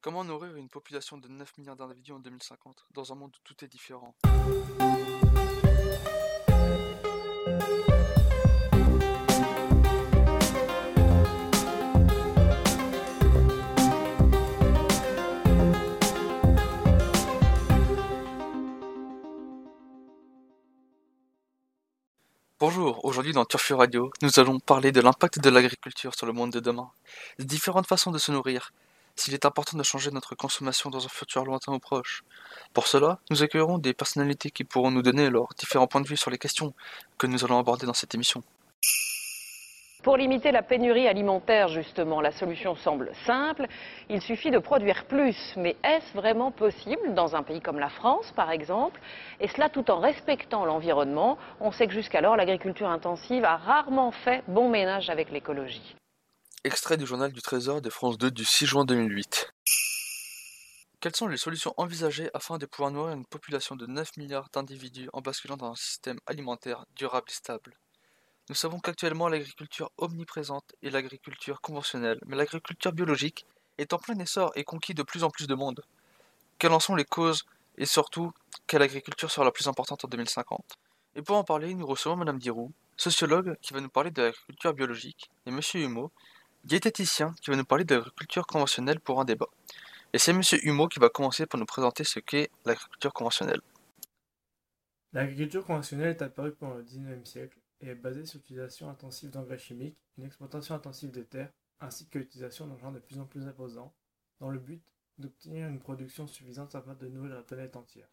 Comment nourrir une population de 9 milliards d'individus en 2050, dans un monde où tout est différent? Bonjour, aujourd'hui dans Turfu Radio, nous allons parler de l'impact de l'agriculture sur le monde de demain, des différentes façons de se nourrir, s'il est important de changer notre consommation dans un futur lointain ou proche. Pour cela, nous accueillerons des personnalités qui pourront nous donner leurs différents points de vue sur les questions que nous allons aborder dans cette émission. Pour limiter la pénurie alimentaire, justement, la solution semble simple. Il suffit de produire plus. Mais est-ce vraiment possible dans un pays comme la France, par exemple? Et cela tout en respectant l'environnement. On sait que jusqu'alors, l'agriculture intensive a rarement fait bon ménage avec l'écologie. Extrait du journal du Trésor de France 2 du 6 juin 2008. Quelles sont les solutions envisagées afin de pouvoir nourrir une population de 9 milliards d'individus en basculant dans un système alimentaire durable et stable? Nous savons qu'actuellement l'agriculture omniprésente est l'agriculture conventionnelle, mais l'agriculture biologique est en plein essor et conquis de plus en plus de monde. Quelles en sont les causes et surtout quelle agriculture sera la plus importante en 2050 Et pour en parler, nous recevons Madame Dirou, sociologue qui va nous parler de l'agriculture biologique, et Monsieur Humeau, diététicien qui va nous parler de l'agriculture conventionnelle pour un débat. Et c'est Monsieur Humeau qui va commencer par nous présenter ce qu'est l'agriculture conventionnelle. L'agriculture conventionnelle est apparue pendant le XIXe siècle et est basée sur l'utilisation intensive d'engrais chimiques, une exploitation intensive des terres, ainsi que l'utilisation d'engins de plus en plus imposants, dans le but d'obtenir une production suffisante afin de nourrir la planète entière.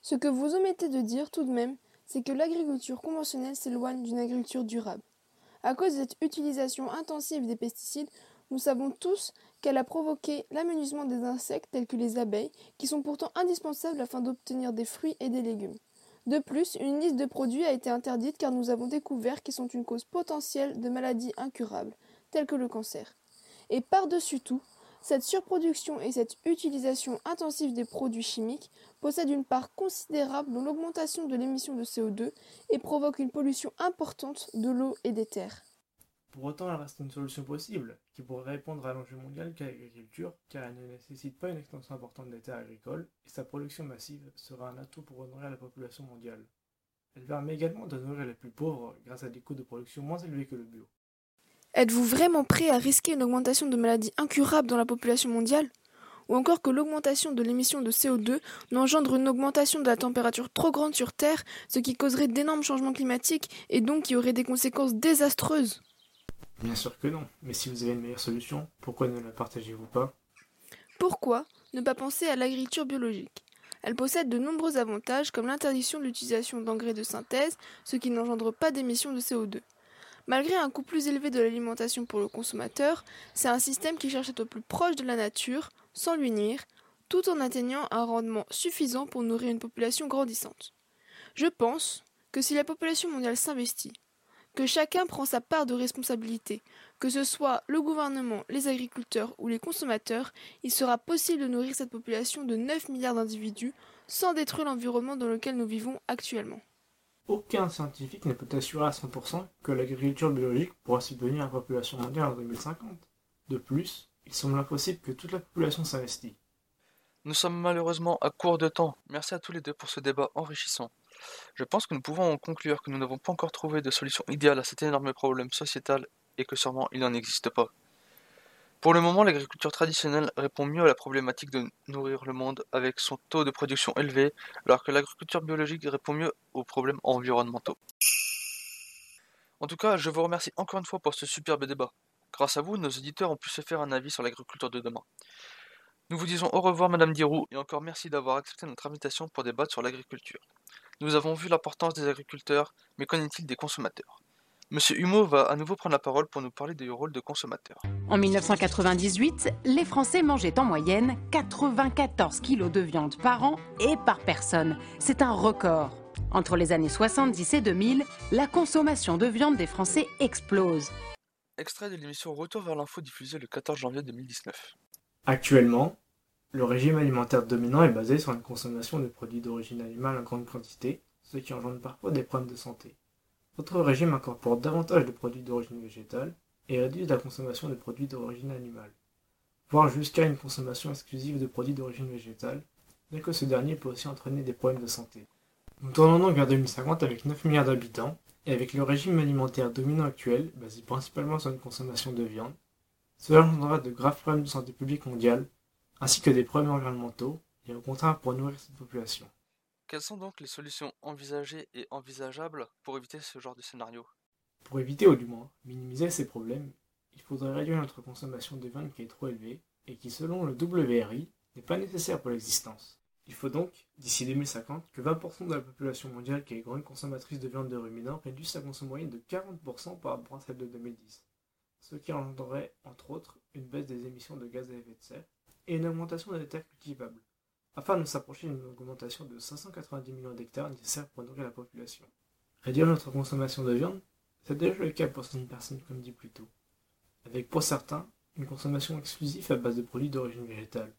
Ce que vous omettez de dire tout de même, c'est que l'agriculture conventionnelle s'éloigne d'une agriculture durable. À cause de cette utilisation intensive des pesticides, nous savons tous qu'elle a provoqué l'amenuisement des insectes tels que les abeilles, qui sont pourtant indispensables afin d'obtenir des fruits et des légumes. De plus, une liste de produits a été interdite car nous avons découvert qu'ils sont une cause potentielle de maladies incurables, telles que le cancer. Et par-dessus tout, cette surproduction et cette utilisation intensive des produits chimiques possèdent une part considérable dans l'augmentation de l'émission de CO2 et provoquent une pollution importante de l'eau et des terres. Pour autant, elle reste une solution possible, qui pourrait répondre à l'enjeu mondial qu'est l'agriculture, car elle ne nécessite pas une extension importante des terres agricoles, et sa production massive sera un atout pour nourrir la population mondiale. Elle permet également de nourrir les plus pauvres grâce à des coûts de production moins élevés que le bio. Êtes-vous vraiment prêt à risquer une augmentation de maladies incurables dans la population mondiale? Ou encore que l'augmentation de l'émission de CO2 n'engendre une augmentation de la température trop grande sur Terre, ce qui causerait d'énormes changements climatiques et donc qui aurait des conséquences désastreuses? Bien sûr que non, mais si vous avez une meilleure solution, pourquoi ne la partagez-vous pas? Pourquoi ne pas penser à l'agriculture biologique? Elle possède de nombreux avantages comme l'interdiction de l'utilisation d'engrais de synthèse, ce qui n'engendre pas d'émissions de CO2. Malgré un coût plus élevé de l'alimentation pour le consommateur, c'est un système qui cherche à être au plus proche de la nature, sans lui nuire, tout en atteignant un rendement suffisant pour nourrir une population grandissante. Je pense que si la population mondiale s'investit, que chacun prend sa part de responsabilité, que ce soit le gouvernement, les agriculteurs ou les consommateurs, il sera possible de nourrir cette population de 9 milliards d'individus sans détruire l'environnement dans lequel nous vivons actuellement. Aucun scientifique ne peut assurer à 100% que l'agriculture biologique pourra subvenir à la population mondiale en 2050. De plus, il semble impossible que toute la population s'investisse. Nous sommes malheureusement à court de temps. Merci à tous les deux pour ce débat enrichissant. Je pense que nous pouvons en conclure que nous n'avons pas encore trouvé de solution idéale à cet énorme problème sociétal et que sûrement il n'en existe pas. Pour le moment, l'agriculture traditionnelle répond mieux à la problématique de nourrir le monde avec son taux de production élevé, alors que l'agriculture biologique répond mieux aux problèmes environnementaux. En tout cas, je vous remercie encore une fois pour ce superbe débat. Grâce à vous, nos auditeurs ont pu se faire un avis sur l'agriculture de demain. Nous vous disons au revoir Madame Dirou et encore merci d'avoir accepté notre invitation pour débattre sur l'agriculture. Nous avons vu l'importance des agriculteurs, mais qu'en est-il des consommateurs? Monsieur Humeau va à nouveau prendre la parole pour nous parler du rôle de consommateur. En 1998, les Français mangeaient en moyenne 94 kilos de viande par an et par personne. C'est un record. Entre les années 70 et 2000, la consommation de viande des Français explose. Extrait de l'émission Retour vers l'info diffusée le 14 janvier 2019. Actuellement, le régime alimentaire dominant est basé sur une consommation de produits d'origine animale en grande quantité, ce qui engendre parfois des problèmes de santé. Votre régime incorpore davantage de produits d'origine végétale et réduit la consommation de produits d'origine animale. voire jusqu'à une consommation exclusive de produits d'origine végétale, bien que ce dernier peut aussi entraîner des problèmes de santé. Nous tournons donc vers 2050 avec 9 milliards d'habitants, et avec le régime alimentaire dominant actuel, basé principalement sur une consommation de viande, cela engendrera de graves problèmes de santé publique mondiale, ainsi que des problèmes environnementaux, et au contraire pour nourrir cette population. Quelles sont donc les solutions envisagées et envisageables pour éviter ce genre de scénario? Pour éviter ou du moins minimiser ces problèmes, il faudrait réduire notre consommation de viande qui est trop élevée et qui selon le WRI n'est pas nécessaire pour l'existence. Il faut donc, d'ici 2050, que 20% de la population mondiale qui est grande consommatrice de viande de ruminants réduise sa consommation moyenne de 40% par rapport à celle de 2010, ce qui engendrerait, entre autres, une baisse des émissions de gaz à effet de serre et une augmentation des terres cultivables, afin de s'approcher d'une augmentation de 590 millions d'hectares nécessaires pour nourrir la population. Réduire notre consommation de viande, c'est déjà le cas pour certaines personnes comme dit plus tôt, avec pour certains une consommation exclusive à base de produits d'origine végétale.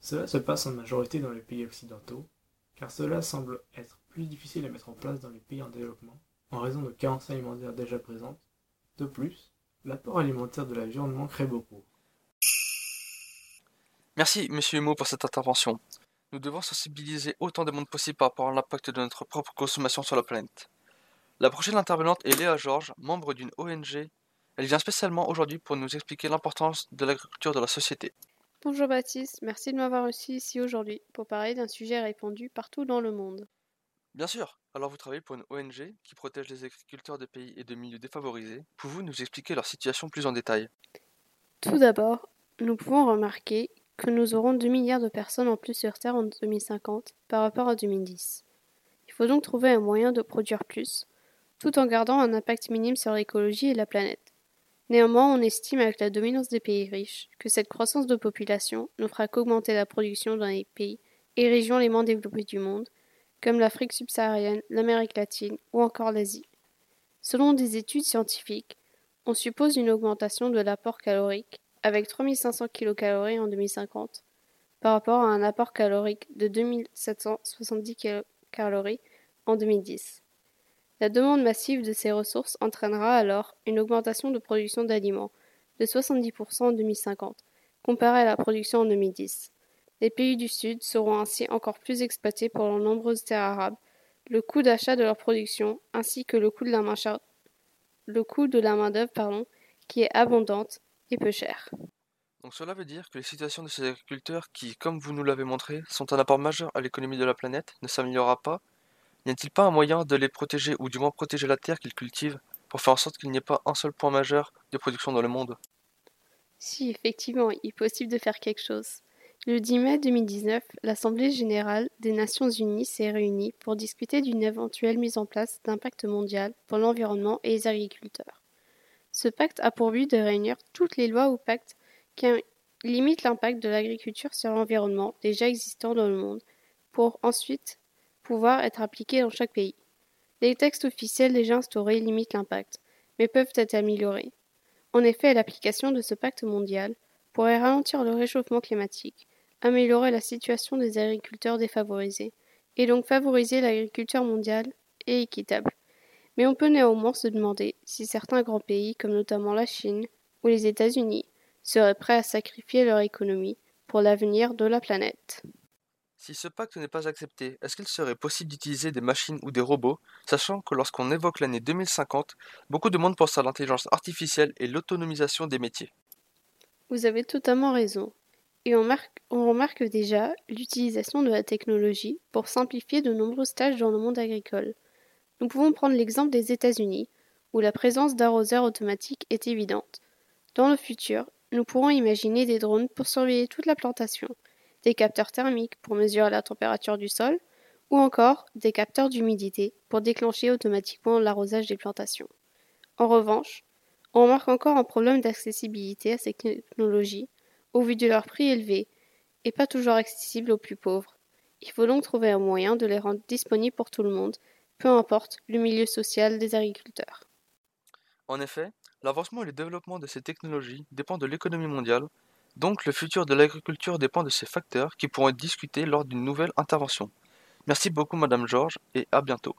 Cela se passe en majorité dans les pays occidentaux, car cela semble être plus difficile à mettre en place dans les pays en développement, en raison de carences alimentaires déjà présentes. De plus, l'apport alimentaire de la viande manquerait beaucoup. Merci, monsieur Humo, pour cette intervention. Nous devons sensibiliser autant de monde possible par rapport à l'impact de notre propre consommation sur la planète. La prochaine intervenante est Léa Georges, membre d'une ONG. Elle vient spécialement aujourd'hui pour nous expliquer l'importance de l'agriculture dans la société. Bonjour Baptiste, merci de m'avoir reçu ici aujourd'hui pour parler d'un sujet répandu partout dans le monde. Bien sûr. Alors vous travaillez pour une ONG qui protège les agriculteurs des pays et de milieux défavorisés. Pouvez-vous nous expliquer leur situation plus en détail? Tout d'abord, nous pouvons remarquer que nous aurons 2 milliards de personnes en plus sur Terre en 2050 par rapport à 2010. Il faut donc trouver un moyen de produire plus, tout en gardant un impact minime sur l'écologie et la planète. Néanmoins, on estime avec la dominance des pays riches que cette croissance de population ne fera qu'augmenter la production dans les pays et régions les moins développées du monde, comme l'Afrique subsaharienne, l'Amérique latine ou encore l'Asie. Selon des études scientifiques, on suppose une augmentation de l'apport calorique avec 3500 kcal en 2050 par rapport à un apport calorique de 2770 kcal en 2010. La demande massive de ces ressources entraînera alors une augmentation de production d'aliments de 70% en 2050, comparé à la production en 2010. Les pays du Sud seront ainsi encore plus exploités pour leurs nombreuses terres arables, le coût d'achat de leur production ainsi que le coût de la main, le coût de la main d'œuvre pardon, qui est abondante et peu chère. Donc cela veut dire que les situations de ces agriculteurs qui, comme vous nous l'avez montré, sont un apport majeur à l'économie de la planète ne s'améliorera pas N'y a-t-il pas un moyen de les protéger, ou du moins protéger la terre qu'ils cultivent, pour faire en sorte qu'il n'y ait pas un seul point majeur de production dans le monde? Si, effectivement, il est possible de faire quelque chose. Le 10 mai 2019, l'Assemblée générale des Nations unies s'est réunie pour discuter d'une éventuelle mise en place d'un pacte mondial pour l'environnement et les agriculteurs. Ce pacte a pour but de réunir toutes les lois ou pactes qui limitent l'impact de l'agriculture sur l'environnement déjà existant dans le monde, pour ensuite pouvoir être appliqués dans chaque pays. Les textes officiels déjà instaurés limitent l'impact, mais peuvent être améliorés. En effet, l'application de ce pacte mondial pourrait ralentir le réchauffement climatique, améliorer la situation des agriculteurs défavorisés, et donc favoriser l'agriculture mondiale et équitable. Mais on peut néanmoins se demander si certains grands pays, comme notamment la Chine ou les États-Unis, seraient prêts à sacrifier leur économie pour l'avenir de la planète. Si ce pacte n'est pas accepté, est-ce qu'il serait possible d'utiliser des machines ou des robots, sachant que lorsqu'on évoque l'année 2050, beaucoup de monde pense à l'intelligence artificielle et l'autonomisation des métiers? Vous avez totalement raison. Et on, on remarque déjà l'utilisation de la technologie pour simplifier de nombreuses tâches dans le monde agricole. Nous pouvons prendre l'exemple des États-Unis, où la présence d'arroseurs automatiques est évidente. Dans le futur, nous pourrons imaginer des drones pour surveiller toute la plantation des capteurs thermiques pour mesurer la température du sol, ou encore des capteurs d'humidité pour déclencher automatiquement l'arrosage des plantations. En revanche, on remarque encore un problème d'accessibilité à ces technologies, au vu de leur prix élevé, et pas toujours accessibles aux plus pauvres. Il faut donc trouver un moyen de les rendre disponibles pour tout le monde, peu importe le milieu social des agriculteurs. En effet, l'avancement et le développement de ces technologies dépend de l'économie mondiale, donc le futur de l'agriculture dépend de ces facteurs qui pourront être discutés lors d'une nouvelle intervention. Merci beaucoup Madame Georges et à bientôt.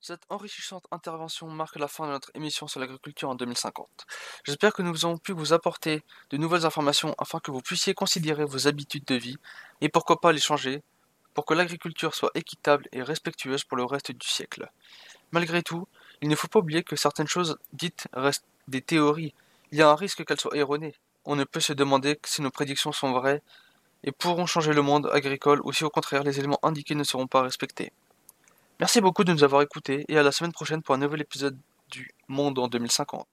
Cette enrichissante intervention marque la fin de notre émission sur l'agriculture en 2050. J'espère que nous avons pu vous apporter de nouvelles informations afin que vous puissiez considérer vos habitudes de vie et pourquoi pas les changer pour que l'agriculture soit équitable et respectueuse pour le reste du siècle. Malgré tout, il ne faut pas oublier que certaines choses dites restent des théories. Il y a un risque qu'elles soient erronées. On ne peut se demander si nos prédictions sont vraies et pourront changer le monde agricole ou si au contraire les éléments indiqués ne seront pas respectés. Merci beaucoup de nous avoir écoutés et à la semaine prochaine pour un nouvel épisode du Monde en 2050.